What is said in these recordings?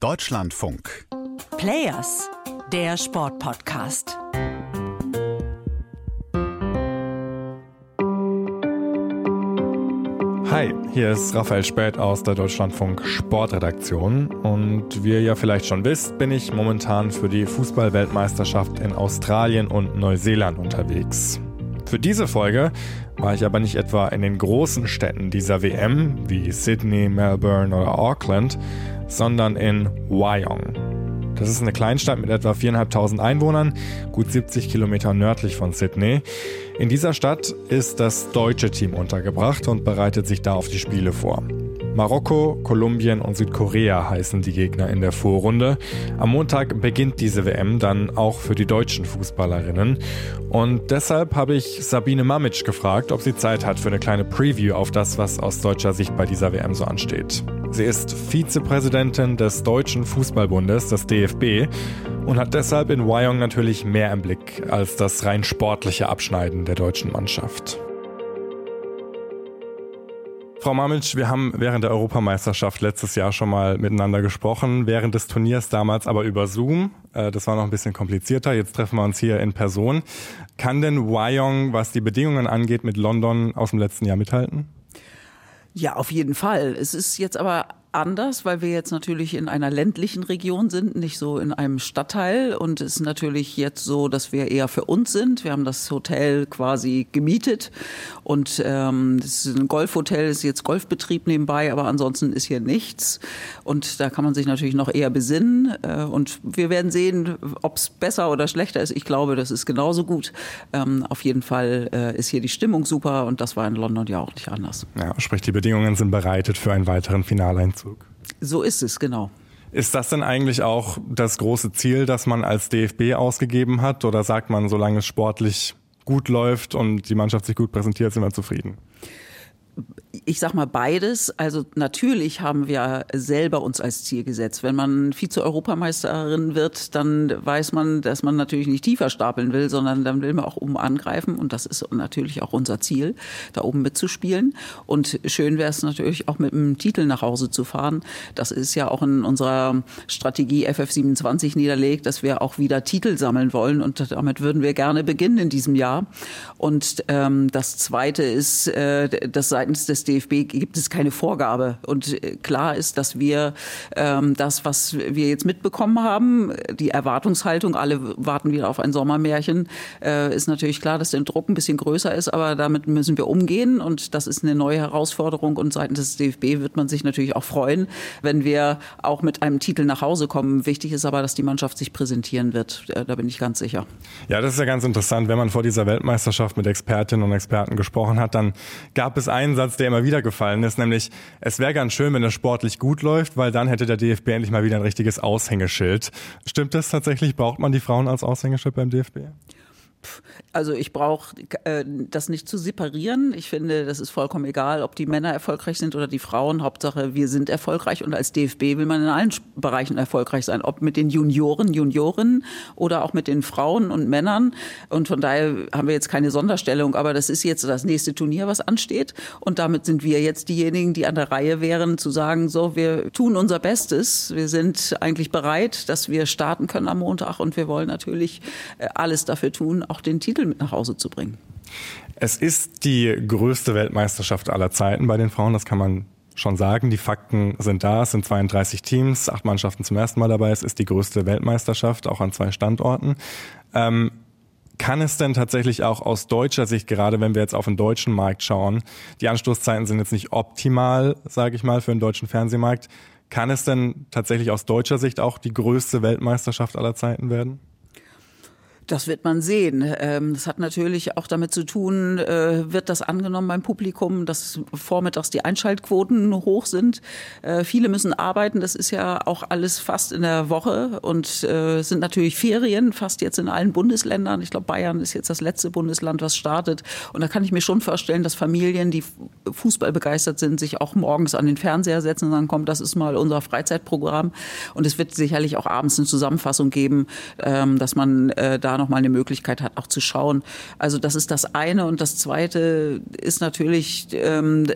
Deutschlandfunk. Players, der Sportpodcast. Hi, hier ist Raphael Späth aus der Deutschlandfunk Sportredaktion und wie ihr ja vielleicht schon wisst, bin ich momentan für die Fußballweltmeisterschaft in Australien und Neuseeland unterwegs. Für diese Folge war ich aber nicht etwa in den großen Städten dieser WM wie Sydney, Melbourne oder Auckland, sondern in Wyong. Das ist eine Kleinstadt mit etwa 4.500 Einwohnern, gut 70 Kilometer nördlich von Sydney. In dieser Stadt ist das deutsche Team untergebracht und bereitet sich da auf die Spiele vor. Marokko, Kolumbien und Südkorea heißen die Gegner in der Vorrunde. Am Montag beginnt diese WM dann auch für die deutschen Fußballerinnen. Und deshalb habe ich Sabine Mamic gefragt, ob sie Zeit hat für eine kleine Preview auf das, was aus deutscher Sicht bei dieser WM so ansteht. Sie ist Vizepräsidentin des Deutschen Fußballbundes, des DFB, und hat deshalb in Wyong natürlich mehr im Blick als das rein sportliche Abschneiden der deutschen Mannschaft. Frau Mamitsch, wir haben während der Europameisterschaft letztes Jahr schon mal miteinander gesprochen, während des Turniers damals aber über Zoom. Äh, das war noch ein bisschen komplizierter. Jetzt treffen wir uns hier in Person. Kann denn Wyong, was die Bedingungen angeht, mit London aus dem letzten Jahr mithalten? Ja, auf jeden Fall. Es ist jetzt aber anders, weil wir jetzt natürlich in einer ländlichen Region sind, nicht so in einem Stadtteil. Und es ist natürlich jetzt so, dass wir eher für uns sind. Wir haben das Hotel quasi gemietet und ähm, das ist ein Golfhotel, ist jetzt Golfbetrieb nebenbei, aber ansonsten ist hier nichts. Und da kann man sich natürlich noch eher besinnen. Äh, und wir werden sehen, ob es besser oder schlechter ist. Ich glaube, das ist genauso gut. Ähm, auf jeden Fall äh, ist hier die Stimmung super und das war in London ja auch nicht anders. Ja, sprich, die Bedingungen sind bereitet für einen weiteren Finaleinzug. Abzug. So ist es, genau. Ist das denn eigentlich auch das große Ziel, das man als DFB ausgegeben hat? Oder sagt man, solange es sportlich gut läuft und die Mannschaft sich gut präsentiert, sind wir zufrieden? Ich sag mal beides. Also natürlich haben wir selber uns als Ziel gesetzt. Wenn man Vize-Europameisterin wird, dann weiß man, dass man natürlich nicht tiefer stapeln will, sondern dann will man auch oben angreifen. Und das ist natürlich auch unser Ziel, da oben mitzuspielen. Und schön wäre es natürlich auch mit einem Titel nach Hause zu fahren. Das ist ja auch in unserer Strategie FF27 niederlegt, dass wir auch wieder Titel sammeln wollen. Und damit würden wir gerne beginnen in diesem Jahr. Und ähm, das Zweite ist, äh, dass seitens des DFB gibt es keine Vorgabe. Und äh, klar ist, dass wir ähm, das, was wir jetzt mitbekommen haben, die Erwartungshaltung, alle warten wieder auf ein Sommermärchen, äh, ist natürlich klar, dass der Druck ein bisschen größer ist, aber damit müssen wir umgehen und das ist eine neue Herausforderung und seitens des DFB wird man sich natürlich auch freuen, wenn wir auch mit einem Titel nach Hause kommen. Wichtig ist aber, dass die Mannschaft sich präsentieren wird. Äh, da bin ich ganz sicher. Ja, das ist ja ganz interessant. Wenn man vor dieser Weltmeisterschaft mit Expertinnen und Experten gesprochen hat, dann gab es einen Satz, der immer wieder gefallen ist, nämlich es wäre ganz schön, wenn es sportlich gut läuft, weil dann hätte der DFB endlich mal wieder ein richtiges Aushängeschild. Stimmt das tatsächlich? Braucht man die Frauen als Aushängeschild beim DFB? Also ich brauche äh, das nicht zu separieren. Ich finde, das ist vollkommen egal, ob die Männer erfolgreich sind oder die Frauen. Hauptsache, wir sind erfolgreich und als DFB will man in allen Bereichen erfolgreich sein, ob mit den Junioren, Juniorinnen oder auch mit den Frauen und Männern. Und von daher haben wir jetzt keine Sonderstellung, aber das ist jetzt das nächste Turnier, was ansteht. Und damit sind wir jetzt diejenigen, die an der Reihe wären, zu sagen, so, wir tun unser Bestes. Wir sind eigentlich bereit, dass wir starten können am Montag und wir wollen natürlich äh, alles dafür tun, auch den Titel mit nach Hause zu bringen. Es ist die größte Weltmeisterschaft aller Zeiten bei den Frauen, das kann man schon sagen. Die Fakten sind da. Es sind 32 Teams, acht Mannschaften zum ersten Mal dabei. Es ist die größte Weltmeisterschaft, auch an zwei Standorten. Ähm, kann es denn tatsächlich auch aus deutscher Sicht, gerade wenn wir jetzt auf den deutschen Markt schauen, die Anstoßzeiten sind jetzt nicht optimal, sage ich mal, für den deutschen Fernsehmarkt. Kann es denn tatsächlich aus deutscher Sicht auch die größte Weltmeisterschaft aller Zeiten werden? Das wird man sehen. Ähm, das hat natürlich auch damit zu tun, äh, wird das angenommen beim Publikum, dass vormittags die Einschaltquoten hoch sind. Äh, viele müssen arbeiten. Das ist ja auch alles fast in der Woche und äh, sind natürlich Ferien, fast jetzt in allen Bundesländern. Ich glaube, Bayern ist jetzt das letzte Bundesland, was startet. Und da kann ich mir schon vorstellen, dass Familien, die Fußball begeistert sind, sich auch morgens an den Fernseher setzen und sagen, komm, das ist mal unser Freizeitprogramm. Und es wird sicherlich auch abends eine Zusammenfassung geben, ähm, dass man da da nochmal eine Möglichkeit hat, auch zu schauen. Also das ist das eine. Und das zweite ist natürlich, ähm,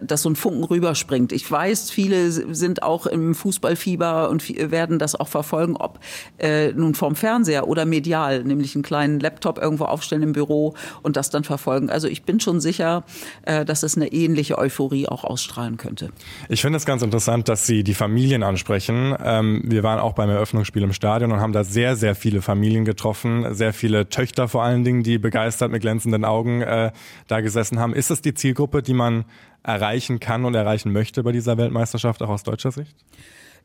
dass so ein Funken rüberspringt. Ich weiß, viele sind auch im Fußballfieber und werden das auch verfolgen, ob äh, nun vom Fernseher oder medial, nämlich einen kleinen Laptop irgendwo aufstellen im Büro und das dann verfolgen. Also ich bin schon sicher, äh, dass es eine ähnliche Euphorie auch ausstrahlen könnte. Ich finde es ganz interessant, dass Sie die Familien ansprechen. Ähm, wir waren auch beim Eröffnungsspiel im Stadion und haben da sehr, sehr viele Familien getroffen, sehr viele Töchter vor allen Dingen, die begeistert mit glänzenden Augen äh, da gesessen haben. Ist das die Zielgruppe, die man erreichen kann und erreichen möchte bei dieser Weltmeisterschaft, auch aus deutscher Sicht?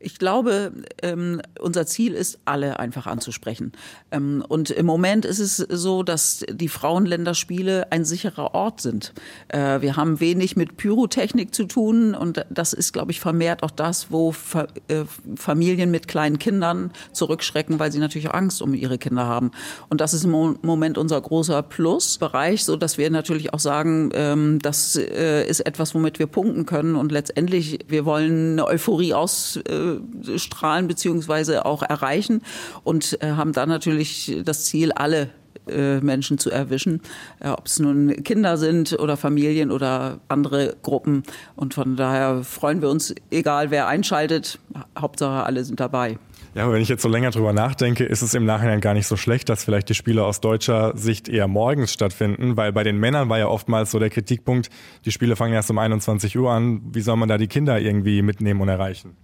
Ich glaube, ähm, unser Ziel ist, alle einfach anzusprechen. Ähm, und im Moment ist es so, dass die Frauenländerspiele ein sicherer Ort sind. Äh, wir haben wenig mit Pyrotechnik zu tun und das ist, glaube ich, vermehrt auch das, wo Fa äh, Familien mit kleinen Kindern zurückschrecken, weil sie natürlich Angst um ihre Kinder haben. Und das ist im Moment unser großer Plusbereich, so dass wir natürlich auch sagen, ähm, das äh, ist etwas, womit wir punkten können und letztendlich wir wollen eine Euphorie aus äh, strahlen beziehungsweise auch erreichen und äh, haben dann natürlich das Ziel, alle äh, Menschen zu erwischen, äh, ob es nun Kinder sind oder Familien oder andere Gruppen. Und von daher freuen wir uns, egal wer einschaltet, Hauptsache alle sind dabei. Ja, aber wenn ich jetzt so länger drüber nachdenke, ist es im Nachhinein gar nicht so schlecht, dass vielleicht die Spiele aus deutscher Sicht eher morgens stattfinden, weil bei den Männern war ja oftmals so der Kritikpunkt, die Spiele fangen erst um 21 Uhr an, wie soll man da die Kinder irgendwie mitnehmen und erreichen?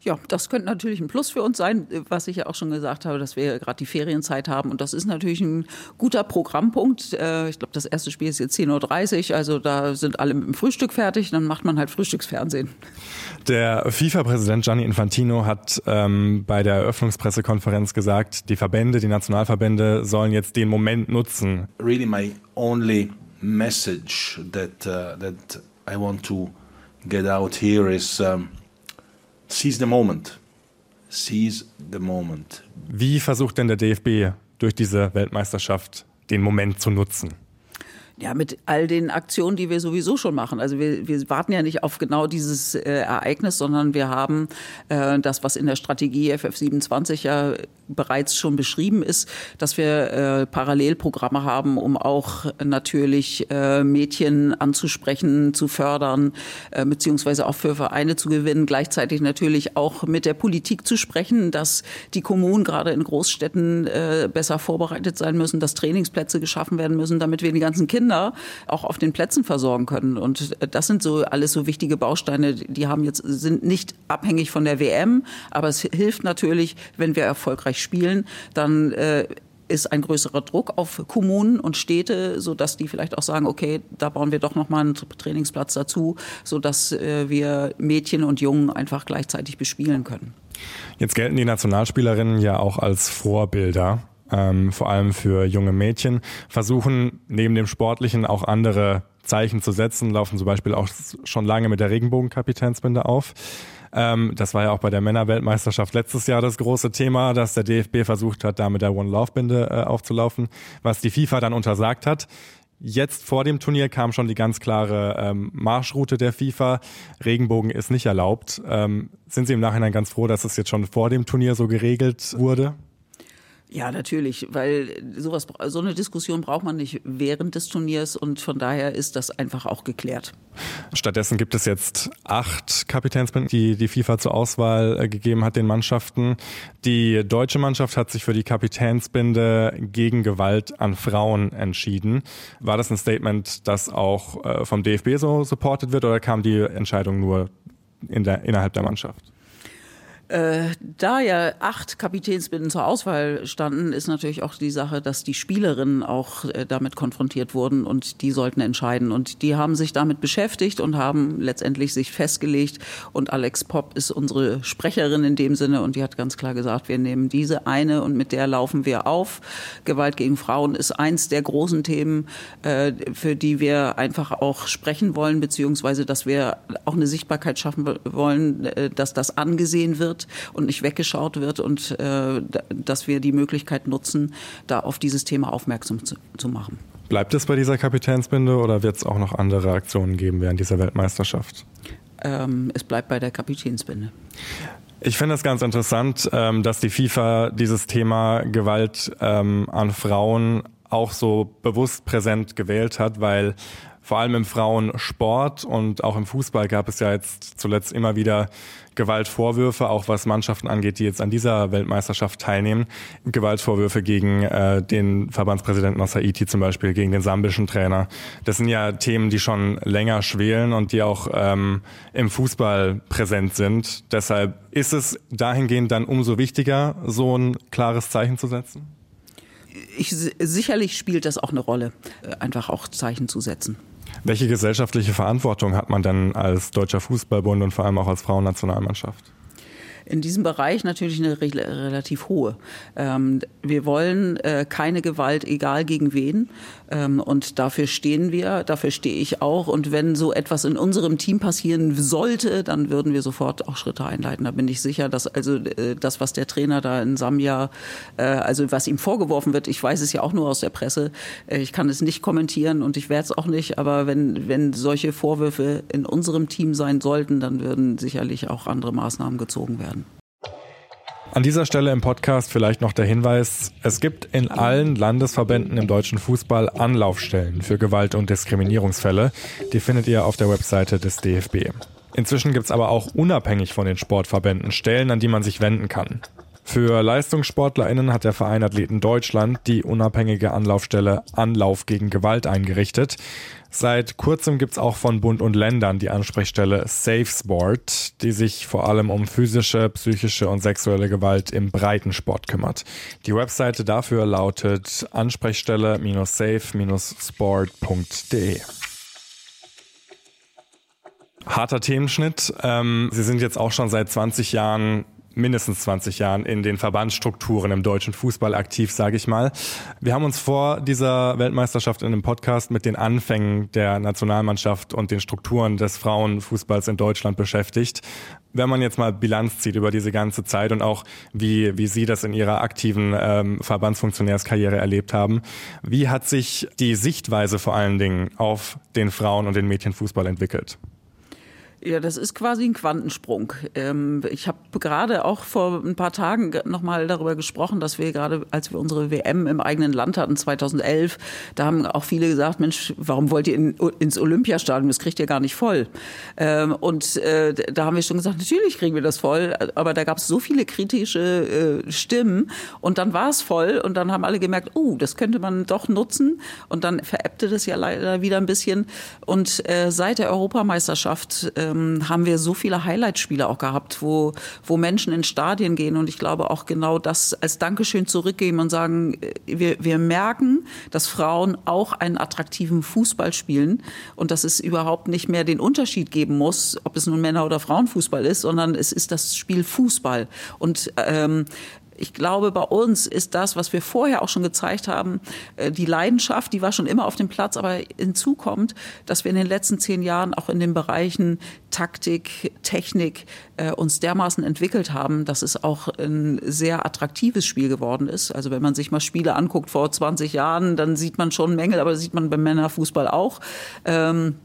Ja, das könnte natürlich ein Plus für uns sein, was ich ja auch schon gesagt habe, dass wir gerade die Ferienzeit haben. Und das ist natürlich ein guter Programmpunkt. Äh, ich glaube, das erste Spiel ist jetzt 10.30 Uhr, also da sind alle mit dem Frühstück fertig, dann macht man halt Frühstücksfernsehen. Der FIFA-Präsident Gianni Infantino hat ähm, bei der Eröffnungspressekonferenz gesagt, die Verbände, die Nationalverbände sollen jetzt den Moment nutzen. Really my only message that, uh, that I want to get out here is um Seize the moment. Seize the moment. Wie versucht denn der DFB durch diese Weltmeisterschaft den Moment zu nutzen? Ja, mit all den Aktionen, die wir sowieso schon machen. Also wir, wir warten ja nicht auf genau dieses äh, Ereignis, sondern wir haben äh, das, was in der Strategie FF27 ja bereits schon beschrieben ist, dass wir äh, Parallelprogramme haben, um auch natürlich äh, Mädchen anzusprechen, zu fördern, äh, beziehungsweise auch für Vereine zu gewinnen. Gleichzeitig natürlich auch mit der Politik zu sprechen, dass die Kommunen gerade in Großstädten äh, besser vorbereitet sein müssen, dass Trainingsplätze geschaffen werden müssen, damit wir die ganzen Kinder auch auf den Plätzen versorgen können. Und äh, das sind so alles so wichtige Bausteine, die haben jetzt sind nicht abhängig von der WM, aber es hilft natürlich, wenn wir erfolgreich spielen, dann äh, ist ein größerer Druck auf Kommunen und Städte, so dass die vielleicht auch sagen, okay, da bauen wir doch noch mal einen Trainingsplatz dazu, so dass äh, wir Mädchen und Jungen einfach gleichzeitig bespielen können. Jetzt gelten die Nationalspielerinnen ja auch als Vorbilder. Ähm, vor allem für junge Mädchen, versuchen neben dem Sportlichen auch andere Zeichen zu setzen, laufen zum Beispiel auch schon lange mit der Regenbogenkapitänsbinde auf. Ähm, das war ja auch bei der Männerweltmeisterschaft letztes Jahr das große Thema, dass der DFB versucht hat, da mit der One Love Binde äh, aufzulaufen, was die FIFA dann untersagt hat. Jetzt vor dem Turnier kam schon die ganz klare ähm, Marschroute der FIFA. Regenbogen ist nicht erlaubt. Ähm, sind Sie im Nachhinein ganz froh, dass es jetzt schon vor dem Turnier so geregelt wurde? Ja, natürlich, weil sowas, so eine Diskussion braucht man nicht während des Turniers und von daher ist das einfach auch geklärt. Stattdessen gibt es jetzt acht Kapitänsbinden, die die FIFA zur Auswahl äh, gegeben hat den Mannschaften. Die deutsche Mannschaft hat sich für die Kapitänsbinde gegen Gewalt an Frauen entschieden. War das ein Statement, das auch äh, vom DFB so supported wird oder kam die Entscheidung nur in der, innerhalb der Mannschaft? Äh, da ja acht Kapitänsbinden zur Auswahl standen, ist natürlich auch die Sache, dass die Spielerinnen auch äh, damit konfrontiert wurden und die sollten entscheiden. Und die haben sich damit beschäftigt und haben letztendlich sich festgelegt. Und Alex Popp ist unsere Sprecherin in dem Sinne und die hat ganz klar gesagt, wir nehmen diese eine und mit der laufen wir auf. Gewalt gegen Frauen ist eins der großen Themen, äh, für die wir einfach auch sprechen wollen, beziehungsweise dass wir auch eine Sichtbarkeit schaffen wollen, äh, dass das angesehen wird wird und nicht weggeschaut wird und äh, dass wir die Möglichkeit nutzen, da auf dieses Thema aufmerksam zu, zu machen. Bleibt es bei dieser Kapitänsbinde oder wird es auch noch andere Aktionen geben während dieser Weltmeisterschaft? Ähm, es bleibt bei der Kapitänsbinde. Ich finde es ganz interessant, ähm, dass die FIFA dieses Thema Gewalt ähm, an Frauen auch so bewusst präsent gewählt hat, weil vor allem im Frauensport und auch im Fußball gab es ja jetzt zuletzt immer wieder Gewaltvorwürfe, auch was Mannschaften angeht, die jetzt an dieser Weltmeisterschaft teilnehmen. Gewaltvorwürfe gegen äh, den Verbandspräsidenten aus Haiti zum Beispiel, gegen den sambischen Trainer. Das sind ja Themen, die schon länger schwelen und die auch ähm, im Fußball präsent sind. Deshalb ist es dahingehend dann umso wichtiger, so ein klares Zeichen zu setzen? Ich, sicherlich spielt das auch eine Rolle, äh, einfach auch Zeichen zu setzen. Welche gesellschaftliche Verantwortung hat man denn als Deutscher Fußballbund und vor allem auch als Frauennationalmannschaft? In diesem Bereich natürlich eine relativ hohe. Ähm, wir wollen äh, keine Gewalt, egal gegen wen. Ähm, und dafür stehen wir, dafür stehe ich auch. Und wenn so etwas in unserem Team passieren sollte, dann würden wir sofort auch Schritte einleiten. Da bin ich sicher, dass also äh, das, was der Trainer da in Sambia, äh, also was ihm vorgeworfen wird, ich weiß es ja auch nur aus der Presse. Äh, ich kann es nicht kommentieren und ich werde es auch nicht. Aber wenn, wenn solche Vorwürfe in unserem Team sein sollten, dann würden sicherlich auch andere Maßnahmen gezogen werden. An dieser Stelle im Podcast vielleicht noch der Hinweis, es gibt in allen Landesverbänden im deutschen Fußball Anlaufstellen für Gewalt- und Diskriminierungsfälle. Die findet ihr auf der Webseite des DFB. Inzwischen gibt es aber auch unabhängig von den Sportverbänden Stellen, an die man sich wenden kann. Für LeistungssportlerInnen hat der Verein Athleten Deutschland die unabhängige Anlaufstelle Anlauf gegen Gewalt eingerichtet. Seit kurzem gibt's auch von Bund und Ländern die Ansprechstelle Safe Sport, die sich vor allem um physische, psychische und sexuelle Gewalt im Breitensport kümmert. Die Webseite dafür lautet ansprechstelle-safe-sport.de. Harter Themenschnitt. Ähm, Sie sind jetzt auch schon seit 20 Jahren mindestens 20 Jahren in den Verbandsstrukturen im deutschen Fußball aktiv, sage ich mal. Wir haben uns vor dieser Weltmeisterschaft in einem Podcast mit den Anfängen der Nationalmannschaft und den Strukturen des Frauenfußballs in Deutschland beschäftigt. Wenn man jetzt mal Bilanz zieht über diese ganze Zeit und auch wie, wie Sie das in Ihrer aktiven ähm, Verbandsfunktionärskarriere erlebt haben, wie hat sich die Sichtweise vor allen Dingen auf den Frauen- und den Mädchenfußball entwickelt? Ja, das ist quasi ein Quantensprung. Ähm, ich habe gerade auch vor ein paar Tagen nochmal darüber gesprochen, dass wir gerade, als wir unsere WM im eigenen Land hatten, 2011, da haben auch viele gesagt, Mensch, warum wollt ihr in, ins Olympiastadion? Das kriegt ihr gar nicht voll. Ähm, und äh, da haben wir schon gesagt, natürlich kriegen wir das voll, aber da gab es so viele kritische äh, Stimmen und dann war es voll und dann haben alle gemerkt, oh, das könnte man doch nutzen und dann veräppte das ja leider wieder ein bisschen. Und äh, seit der Europameisterschaft ähm, haben wir so viele Highlight-Spiele auch gehabt, wo, wo Menschen in Stadien gehen und ich glaube auch genau das als Dankeschön zurückgeben und sagen, äh, wir, wir merken, dass Frauen auch einen attraktiven Fußball spielen und dass es überhaupt nicht mehr den Unterschied geben muss, ob es nun Männer- oder Frauenfußball ist, sondern es ist das Spiel Fußball. Und ähm, ich glaube, bei uns ist das, was wir vorher auch schon gezeigt haben, äh, die Leidenschaft, die war schon immer auf dem Platz, aber hinzu kommt, dass wir in den letzten zehn Jahren auch in den Bereichen Taktik, Technik äh, uns dermaßen entwickelt haben, dass es auch ein sehr attraktives Spiel geworden ist. Also wenn man sich mal Spiele anguckt vor 20 Jahren, dann sieht man schon Mängel, aber sieht man beim Männerfußball auch. Ähm,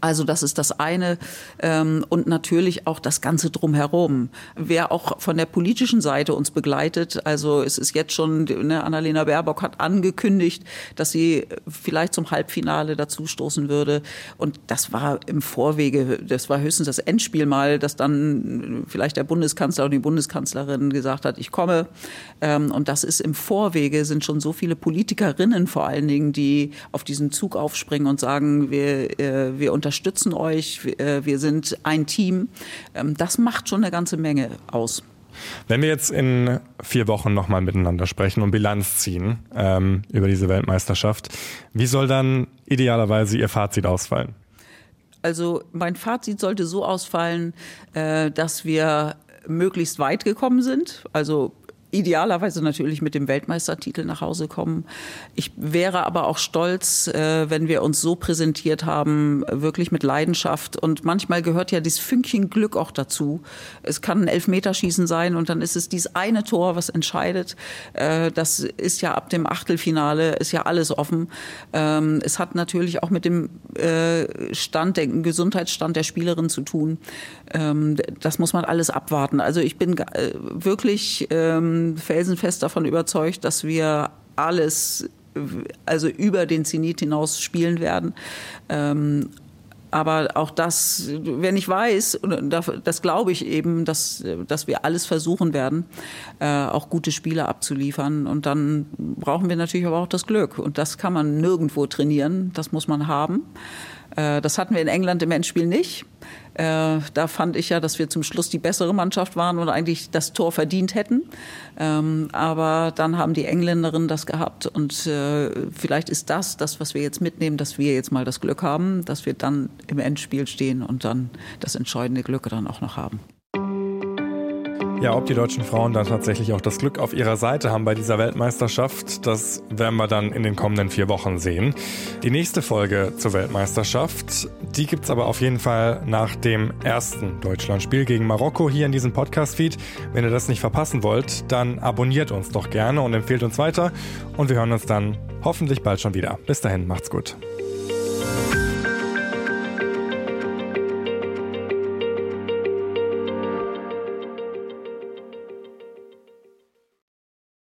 also das ist das eine. Ähm, und natürlich auch das Ganze drumherum. Wer auch von der politischen Seite uns begleitet, also es ist jetzt schon, ne, Annalena Baerbock hat angekündigt, dass sie vielleicht zum Halbfinale dazu stoßen würde. Und das war im Vorwege, das war höchstens das Endspiel mal, dass dann vielleicht der Bundeskanzler und die Bundeskanzlerin gesagt hat, ich komme. Ähm, und das ist im Vorwege, sind schon so viele Politikerinnen vor allen Dingen, die auf diesen Zug aufspringen und sagen, wir, äh, wir unterstützen euch, äh, wir sind ein Team. Ähm, das macht schon eine ganze Menge aus. Wenn wir jetzt in vier Wochen nochmal miteinander sprechen und Bilanz ziehen ähm, über diese Weltmeisterschaft, wie soll dann idealerweise Ihr Fazit ausfallen? Also mein Fazit sollte so ausfallen, äh, dass wir möglichst weit gekommen sind. Also idealerweise natürlich mit dem Weltmeistertitel nach Hause kommen. Ich wäre aber auch stolz, äh, wenn wir uns so präsentiert haben, wirklich mit Leidenschaft. Und manchmal gehört ja dieses Fünkchen Glück auch dazu. Es kann ein Elfmeterschießen sein und dann ist es dieses eine Tor, was entscheidet. Äh, das ist ja ab dem Achtelfinale, ist ja alles offen. Ähm, es hat natürlich auch mit dem äh, Stand, dem Gesundheitsstand der Spielerin zu tun. Ähm, das muss man alles abwarten. Also ich bin wirklich ähm, felsenfest davon überzeugt, dass wir alles also über den Zenit hinaus spielen werden. Ähm, aber auch das, wenn ich weiß, das glaube ich eben, dass, dass wir alles versuchen werden, äh, auch gute Spiele abzuliefern. Und dann brauchen wir natürlich aber auch das Glück. Und das kann man nirgendwo trainieren. Das muss man haben. Äh, das hatten wir in England im Endspiel nicht. Äh, da fand ich ja, dass wir zum Schluss die bessere Mannschaft waren und eigentlich das Tor verdient hätten. Ähm, aber dann haben die Engländerinnen das gehabt und äh, vielleicht ist das das, was wir jetzt mitnehmen, dass wir jetzt mal das Glück haben, dass wir dann im Endspiel stehen und dann das entscheidende Glück dann auch noch haben. Ja, ob die deutschen Frauen dann tatsächlich auch das Glück auf ihrer Seite haben bei dieser Weltmeisterschaft, das werden wir dann in den kommenden vier Wochen sehen. Die nächste Folge zur Weltmeisterschaft, die gibt's aber auf jeden Fall nach dem ersten Deutschlandspiel gegen Marokko hier in diesem Podcast-Feed. Wenn ihr das nicht verpassen wollt, dann abonniert uns doch gerne und empfehlt uns weiter. Und wir hören uns dann hoffentlich bald schon wieder. Bis dahin, macht's gut.